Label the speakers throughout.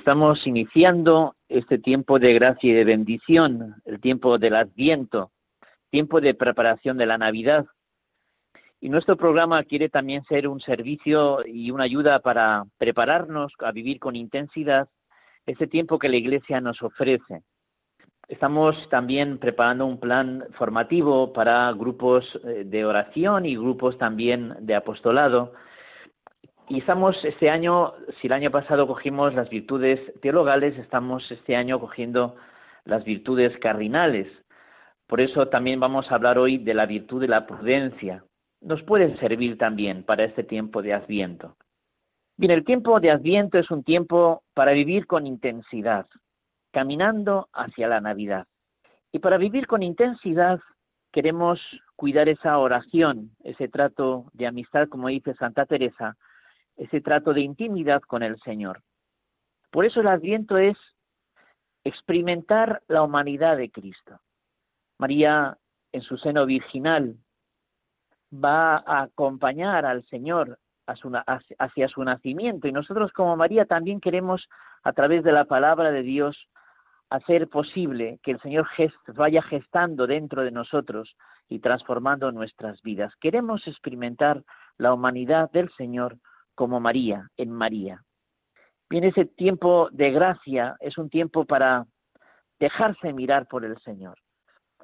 Speaker 1: Estamos iniciando este tiempo de gracia y de bendición, el tiempo del Adviento, tiempo de preparación de la Navidad. Y nuestro programa quiere también ser un servicio y una ayuda para prepararnos a vivir con intensidad ese tiempo que la Iglesia nos ofrece. Estamos también preparando un plan formativo para grupos eh, de oración y grupos también de apostolado y estamos este año, si el año pasado cogimos las virtudes teologales, estamos este año cogiendo las virtudes cardinales. Por eso también vamos a hablar hoy de la virtud de la prudencia. Nos puede servir también para este tiempo de Adviento. Bien, el tiempo de Adviento es un tiempo para vivir con intensidad, caminando hacia la Navidad. Y para vivir con intensidad queremos cuidar esa oración, ese trato de amistad, como dice Santa Teresa, ese trato de intimidad con el Señor. Por eso el adviento es experimentar la humanidad de Cristo. María, en su seno virginal, va a acompañar al Señor hacia su nacimiento y nosotros como María también queremos, a través de la palabra de Dios, hacer posible que el Señor vaya gestando dentro de nosotros y transformando nuestras vidas. Queremos experimentar la humanidad del Señor como María, en María. Bien, ese tiempo de gracia es un tiempo para dejarse mirar por el Señor.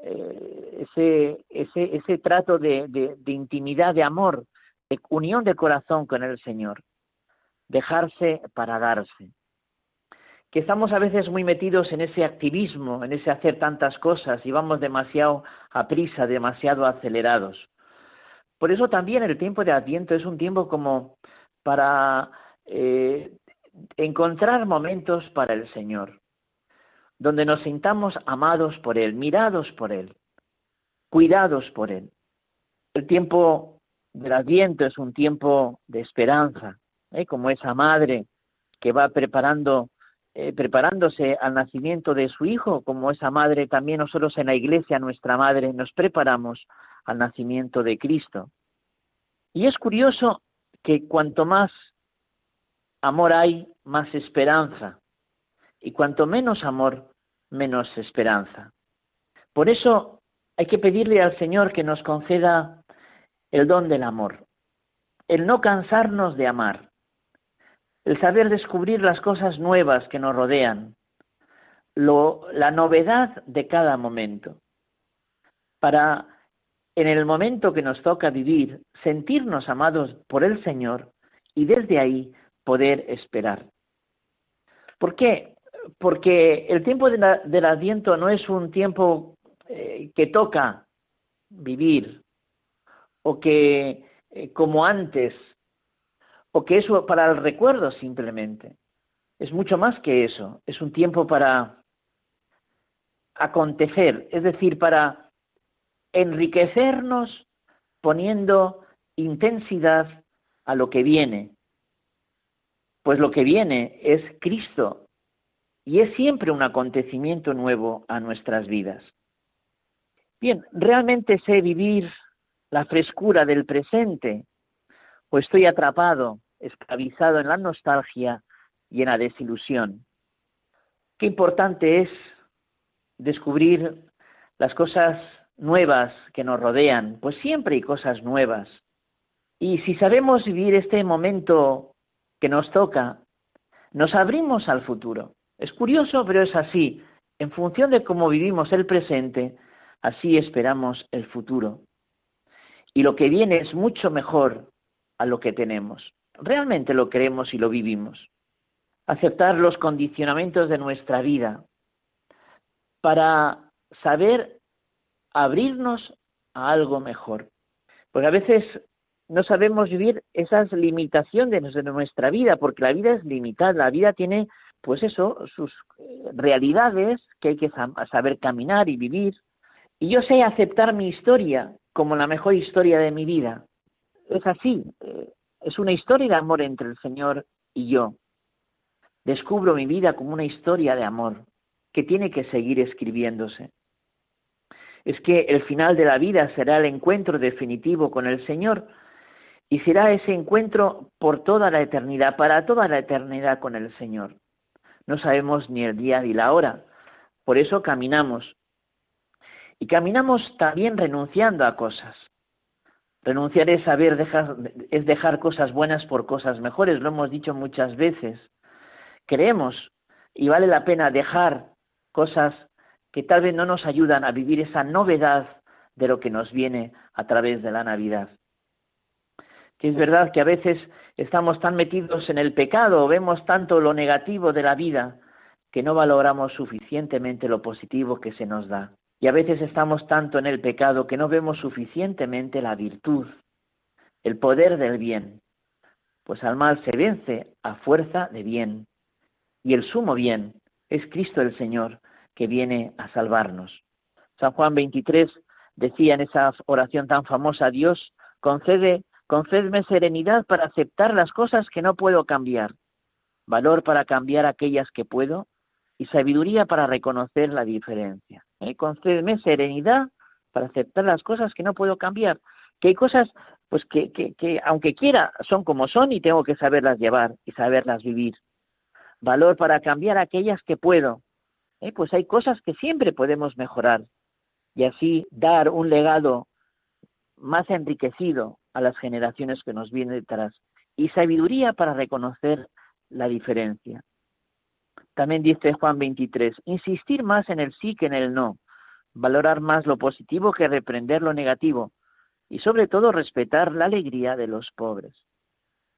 Speaker 1: Eh, ese, ese, ese trato de, de intimidad, de amor, de unión de corazón con el Señor. Dejarse para darse. Que estamos a veces muy metidos en ese activismo, en ese hacer tantas cosas y vamos demasiado a prisa, demasiado acelerados. Por eso también el tiempo de Adviento es un tiempo como para eh, encontrar momentos para el Señor, donde nos sintamos amados por Él, mirados por Él, cuidados por Él. El tiempo del Adviento es un tiempo de esperanza, ¿eh? como esa madre que va preparando, eh, preparándose al nacimiento de su hijo, como esa madre también nosotros en la iglesia, nuestra madre, nos preparamos al nacimiento de Cristo. Y es curioso que cuanto más amor hay, más esperanza. Y cuanto menos amor, menos esperanza. Por eso hay que pedirle al Señor que nos conceda el don del amor, el no cansarnos de amar, el saber descubrir las cosas nuevas que nos rodean, la novedad de cada momento, para en el momento que nos toca vivir, sentirnos amados por el Señor y desde ahí poder esperar. ¿Por qué? Porque el tiempo del Adviento no es un tiempo eh, que toca vivir o que eh, como antes o que es para el recuerdo simplemente. Es mucho más que eso. Es un tiempo para acontecer, es decir, para enriquecernos poniendo intensidad a lo que viene. Pues lo que viene es Cristo y es siempre un acontecimiento nuevo a nuestras vidas. Bien, ¿realmente sé vivir la frescura del presente o estoy atrapado, esclavizado en la nostalgia y en la desilusión? Qué importante es descubrir las cosas nuevas que nos rodean, pues siempre hay cosas nuevas. Y si sabemos vivir este momento que nos toca, nos abrimos al futuro. Es curioso, pero es así. En función de cómo vivimos el presente, así esperamos el futuro. Y lo que viene es mucho mejor a lo que tenemos. Realmente lo queremos y lo vivimos. Aceptar los condicionamientos de nuestra vida para saber abrirnos a algo mejor. Porque a veces no sabemos vivir esas limitaciones de nuestra vida, porque la vida es limitada, la vida tiene, pues eso, sus eh, realidades que hay que saber caminar y vivir. Y yo sé aceptar mi historia como la mejor historia de mi vida. Es así, eh, es una historia de amor entre el Señor y yo. Descubro mi vida como una historia de amor que tiene que seguir escribiéndose. Es que el final de la vida será el encuentro definitivo con el Señor y será ese encuentro por toda la eternidad, para toda la eternidad con el Señor. No sabemos ni el día ni la hora, por eso caminamos. Y caminamos también renunciando a cosas. Renunciar es saber dejar, es dejar cosas buenas por cosas mejores, lo hemos dicho muchas veces. Creemos y vale la pena dejar cosas que tal vez no nos ayudan a vivir esa novedad de lo que nos viene a través de la Navidad. Que es verdad que a veces estamos tan metidos en el pecado, vemos tanto lo negativo de la vida, que no valoramos suficientemente lo positivo que se nos da. Y a veces estamos tanto en el pecado que no vemos suficientemente la virtud, el poder del bien. Pues al mal se vence a fuerza de bien. Y el sumo bien es Cristo el Señor que viene a salvarnos. San Juan 23 decía en esa oración tan famosa, Dios concede, concedme serenidad para aceptar las cosas que no puedo cambiar, valor para cambiar aquellas que puedo y sabiduría para reconocer la diferencia. ¿Eh? Concédeme serenidad para aceptar las cosas que no puedo cambiar, que hay cosas pues que aunque quiera son como son y tengo que saberlas llevar y saberlas vivir. Valor para cambiar aquellas que puedo. ¿Eh? Pues hay cosas que siempre podemos mejorar y así dar un legado más enriquecido a las generaciones que nos vienen detrás y sabiduría para reconocer la diferencia. También dice Juan 23, insistir más en el sí que en el no, valorar más lo positivo que reprender lo negativo y sobre todo respetar la alegría de los pobres.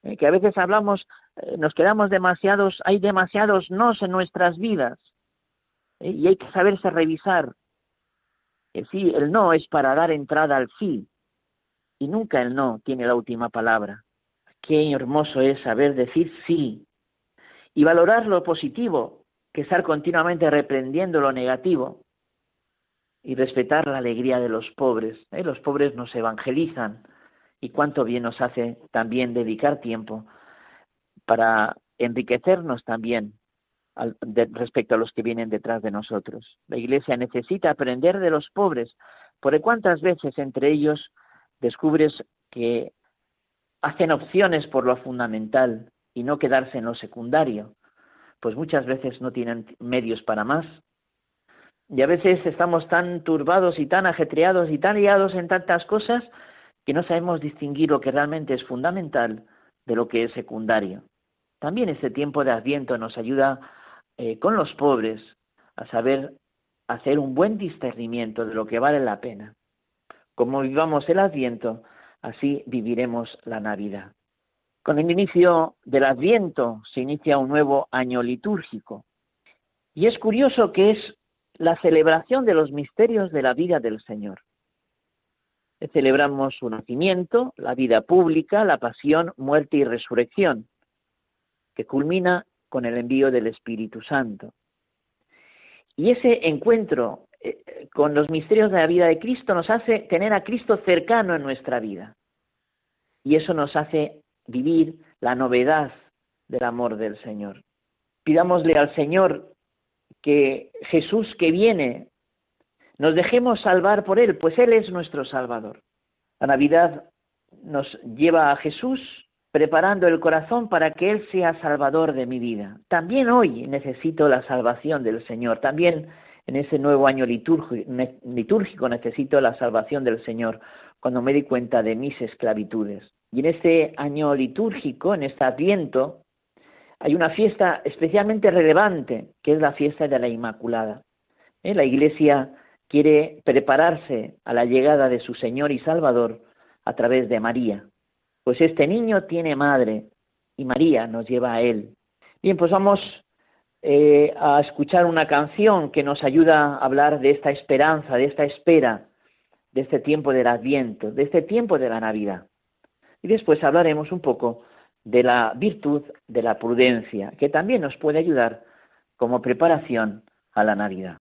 Speaker 1: Eh, que a veces hablamos, eh, nos quedamos demasiados, hay demasiados nos en nuestras vidas eh, y hay que saberse revisar. El sí, el no es para dar entrada al sí y nunca el no tiene la última palabra. Qué hermoso es saber decir sí y valorar lo positivo, que estar continuamente reprendiendo lo negativo y respetar la alegría de los pobres. ¿eh? Los pobres nos evangelizan y cuánto bien nos hace también dedicar tiempo para enriquecernos también respecto a los que vienen detrás de nosotros. La Iglesia necesita aprender de los pobres, porque cuántas veces entre ellos descubres que hacen opciones por lo fundamental y no quedarse en lo secundario, pues muchas veces no tienen medios para más. Y a veces estamos tan turbados y tan ajetreados y tan liados en tantas cosas que no sabemos distinguir lo que realmente es fundamental de lo que es secundario. También este tiempo de Adviento nos ayuda eh, con los pobres a saber hacer un buen discernimiento de lo que vale la pena. Como vivamos el Adviento, así viviremos la Navidad. Con el inicio del Adviento se inicia un nuevo año litúrgico. Y es curioso que es la celebración de los misterios de la vida del Señor. Celebramos su nacimiento, la vida pública, la pasión, muerte y resurrección, que culmina con el envío del Espíritu Santo. Y ese encuentro eh, con los misterios de la vida de Cristo nos hace tener a Cristo cercano en nuestra vida. Y eso nos hace vivir la novedad del amor del Señor. Pidámosle al Señor que Jesús que viene, nos dejemos salvar por Él, pues Él es nuestro Salvador. La Navidad nos lleva a Jesús preparando el corazón para que Él sea Salvador de mi vida. También hoy necesito la salvación del Señor. También en ese nuevo año litúrgico necesito la salvación del Señor cuando me di cuenta de mis esclavitudes. Y en este año litúrgico, en este Adviento, hay una fiesta especialmente relevante, que es la fiesta de la Inmaculada. ¿Eh? La Iglesia quiere prepararse a la llegada de su Señor y Salvador a través de María. Pues este niño tiene madre y María nos lleva a él. Bien, pues vamos eh, a escuchar una canción que nos ayuda a hablar de esta esperanza, de esta espera, de este tiempo del Adviento, de este tiempo de la Navidad. y después hablaremos un poco de la virtud de la prudencia, que también nos puede ayudar como preparación a la Navidad.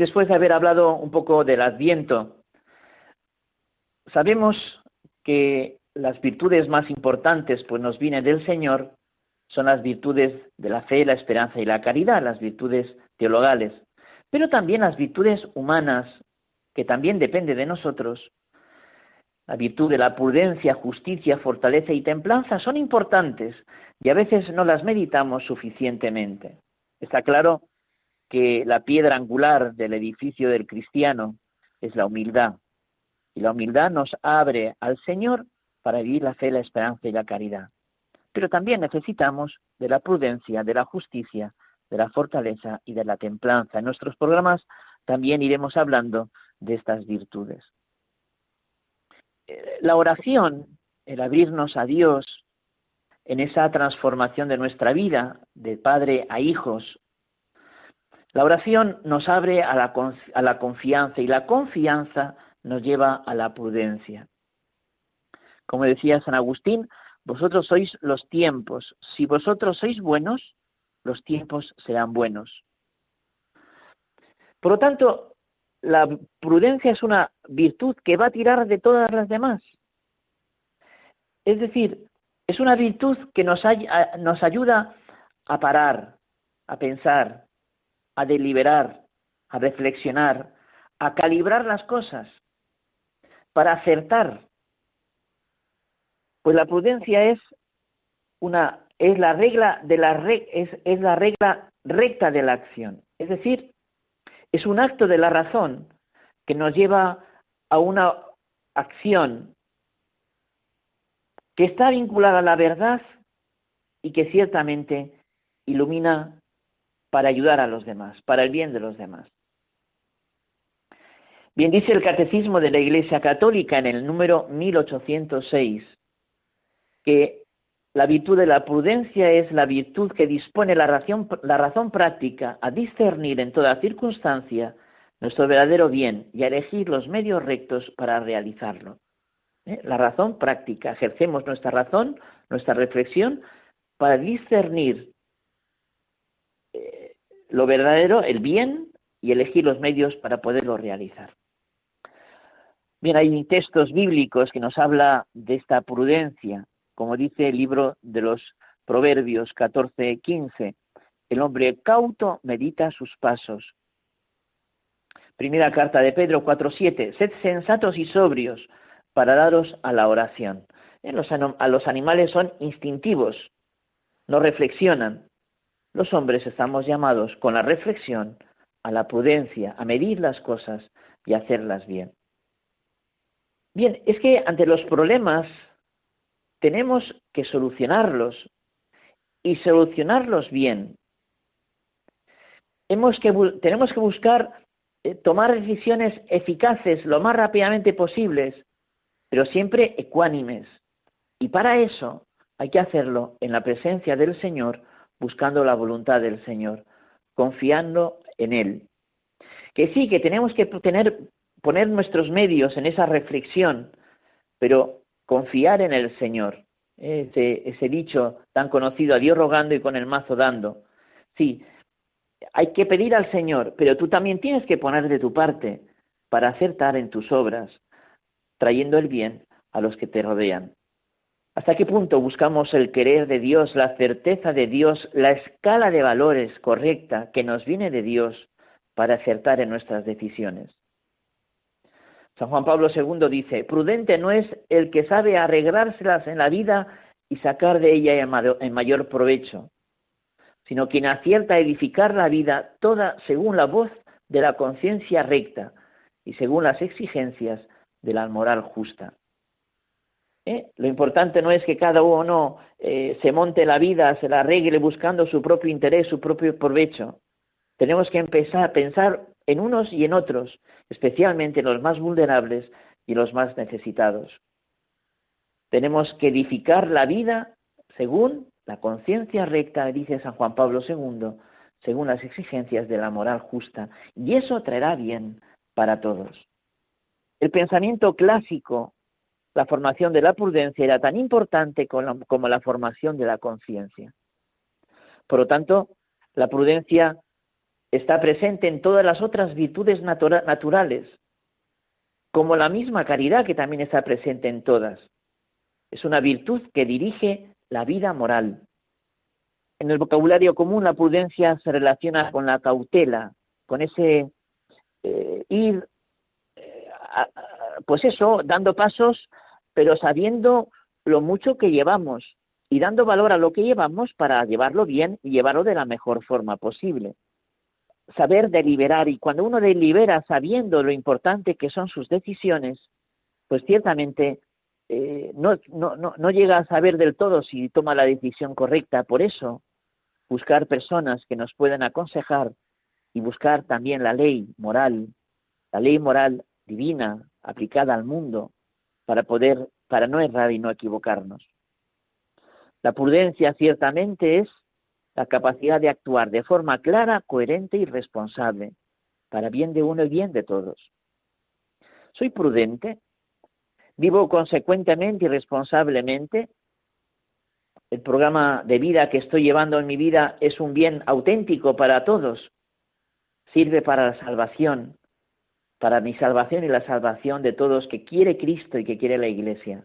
Speaker 1: Después de haber hablado un poco del adviento, sabemos que las virtudes más importantes pues nos vienen del Señor son las virtudes de la fe, la esperanza y la caridad, las virtudes teologales, pero también las virtudes humanas, que también depende de nosotros. La virtud de la prudencia, justicia, fortaleza y templanza son importantes y a veces no las meditamos suficientemente. Está claro que la piedra angular del edificio del cristiano es la humildad. Y la humildad nos abre al Señor para vivir la fe, la esperanza y la caridad. Pero también necesitamos de la prudencia, de la justicia, de la fortaleza y de la templanza. En nuestros programas también iremos hablando de estas virtudes. Eh, la oración, el abrirnos a Dios en esa transformación de nuestra vida, de padre a hijos, la oración nos abre a la, a la confianza y la confianza nos lleva a la prudencia. Como decía San Agustín, vosotros sois los tiempos. Si vosotros sois buenos, los tiempos serán buenos. Por lo tanto, la prudencia es una virtud que va a tirar de todas las demás. Es decir, es una virtud que nos, nos ayuda a parar, a pensar, a deliberar, a reflexionar, a calibrar las cosas, para acertar. Pues la prudencia es una es la regla de la es, es la regla recta de la acción. Es decir, es un acto de la razón que nos lleva a una acción que está vinculada a la verdad y que ciertamente ilumina para ayudar a los demás, para el bien de los demás. Bien dice el Catecismo de la Iglesia Católica en el número 1806 que la virtud de la prudencia es la virtud que dispone la razón, la razón práctica a discernir en toda circunstancia nuestro verdadero bien y a elegir los medios rectos para realizarlo. ¿Eh? La razón práctica, ejercemos nuestra razón, nuestra reflexión para discernir lo verdadero, el bien, y elegir los medios para poderlo realizar. Bien, hay textos bíblicos que nos habla de esta prudencia, como dice el libro de los Proverbios 14, 15. El hombre cauto medita sus pasos. Primera carta de Pedro 4.7. Sed sensatos y sobrios para daros a la oración. Los, a los animales son instintivos, no reflexionan, los hombres estamos llamados con la reflexión a la prudencia, a medir las cosas y hacerlas bien. Bien, es que ante los problemas tenemos que solucionarlos y solucionarlos bien. tenemos que buscar eh, tomar decisiones eficaces lo más rápidamente posibles, pero siempre ecuánimes. Y para eso hay que hacerlo en la presencia del Señor buscando la voluntad del Señor, confiando en Él. Que sí, que tenemos que poner nuestros medios en esa reflexión, pero confiar en el Señor, ese dicho tan conocido, a Dios rogando y con el mazo dando. Sí, hay que pedir al Señor, pero tú también tienes que poner de tu parte para acertar en tus obras, trayendo el bien a los que te rodean. ¿Hasta qué punto buscamos el querer de Dios, la certeza de Dios, la escala de valores correcta que nos viene de Dios para acertar en nuestras decisiones? San Juan Pablo II dice, prudente no es el que sabe arreglárselas en la vida y sacar de ella en mayor provecho, sino quien acierta a edificar la vida toda según la voz de la conciencia recta y según las exigencias de la moral justa. ¿Eh? Lo importante no es que cada uno eh, se monte la vida, se la arregle buscando su propio interés, su propio provecho. Tenemos que empezar a pensar en unos y en otros, especialmente en los más vulnerables y los más necesitados. Tenemos que edificar la vida según la conciencia recta, dice San Juan Pablo II, según las exigencias de la moral justa, y eso traerá bien para todos. El pensamiento clásico, la formación de la prudencia, era tan importante como la formación de la conciencia. Por lo tanto, la prudencia está presente en todas las otras virtudes naturales, como la misma caridad que también está presente en todas. Es una virtud que dirige la vida moral. En el vocabulario común la prudencia se relaciona con la cautela, con ese eh, ir, eh, pues eso, dando pasos, pero sabiendo lo mucho que llevamos y dando valor a lo que llevamos para llevarlo bien y llevarlo de la mejor forma posible. Saber deliberar y cuando uno delibera sabiendo lo importante que son sus decisiones, pues ciertamente eh, no, llega a saber del todo si toma la decisión correcta. Por eso, buscar personas que nos puedan aconsejar y buscar también la ley moral, la ley moral divina aplicada al mundo para poder, para no errar y no equivocarnos. La prudencia ciertamente es la capacidad de actuar de forma clara, coherente y responsable, para bien de uno y bien de todos. Soy prudente, vivo consecuentemente y responsablemente. El programa de vida que estoy llevando en mi vida es un bien auténtico para todos. Sirve para la salvación, para mi salvación y la salvación de todos que quiere Cristo y que quiere la Iglesia.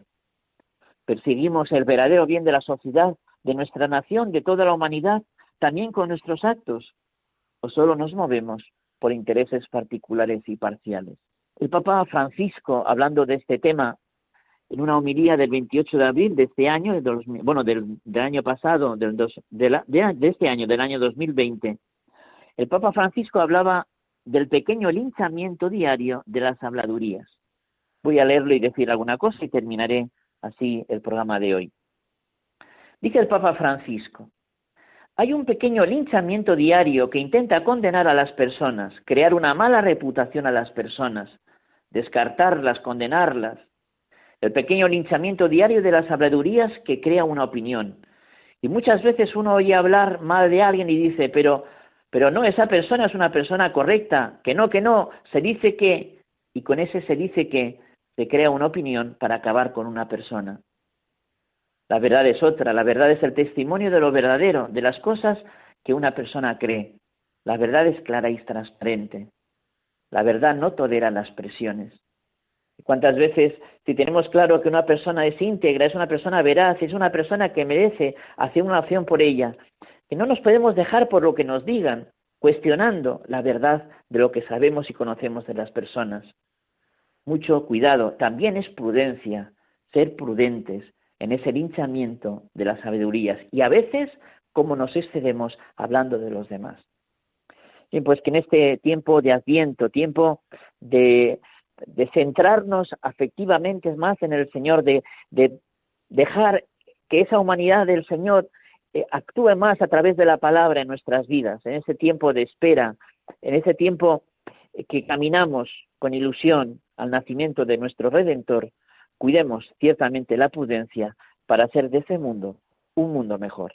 Speaker 1: Perseguimos el verdadero bien de la sociedad, de nuestra nación, de toda la humanidad, también con nuestros actos, o solo nos movemos por intereses particulares y parciales. El Papa Francisco, hablando de este tema, en una homilía del 28 de abril de este año, bueno, del, año pasado, del de, de, este año, del año 2020, el Papa Francisco hablaba del pequeño linchamiento diario de las habladurías. Voy a leerlo y decir alguna cosa y terminaré así el programa de hoy. Dice el Papa Francisco, hay un pequeño linchamiento diario que intenta condenar a las personas, crear una mala reputación a las personas, descartarlas, condenarlas, el pequeño linchamiento diario de las habladurías que crea una opinión. Y muchas veces uno oye hablar mal de alguien y dice, pero, pero no, esa persona es una persona correcta, que no, que no, se dice que, y con ese se dice que se crea una opinión para acabar con una persona. La verdad es otra, la verdad es el testimonio de lo verdadero, de las cosas que una persona cree. La verdad es clara y transparente. La verdad no tolera las presiones. ¿Cuántas veces, si tenemos claro que una persona es íntegra, es una persona veraz, es una persona que merece hacer una acción por ella, que no nos podemos dejar por lo que nos digan, cuestionando la verdad de lo que sabemos y conocemos de las personas? Mucho cuidado, también es prudencia, ser prudentes en ese linchamiento de las sabidurías y a veces cómo nos excedemos hablando de los demás. Y pues que en este tiempo de adviento, tiempo de de centrarnos afectivamente más en el Señor, de, dejar que esa humanidad del Señor eh, actúe más a través de la palabra en nuestras vidas, en ese tiempo de espera, en ese tiempo eh, que caminamos con ilusión al nacimiento de nuestro Redentor, cuidemos ciertamente la prudencia para hacer de ese mundo un mundo mejor.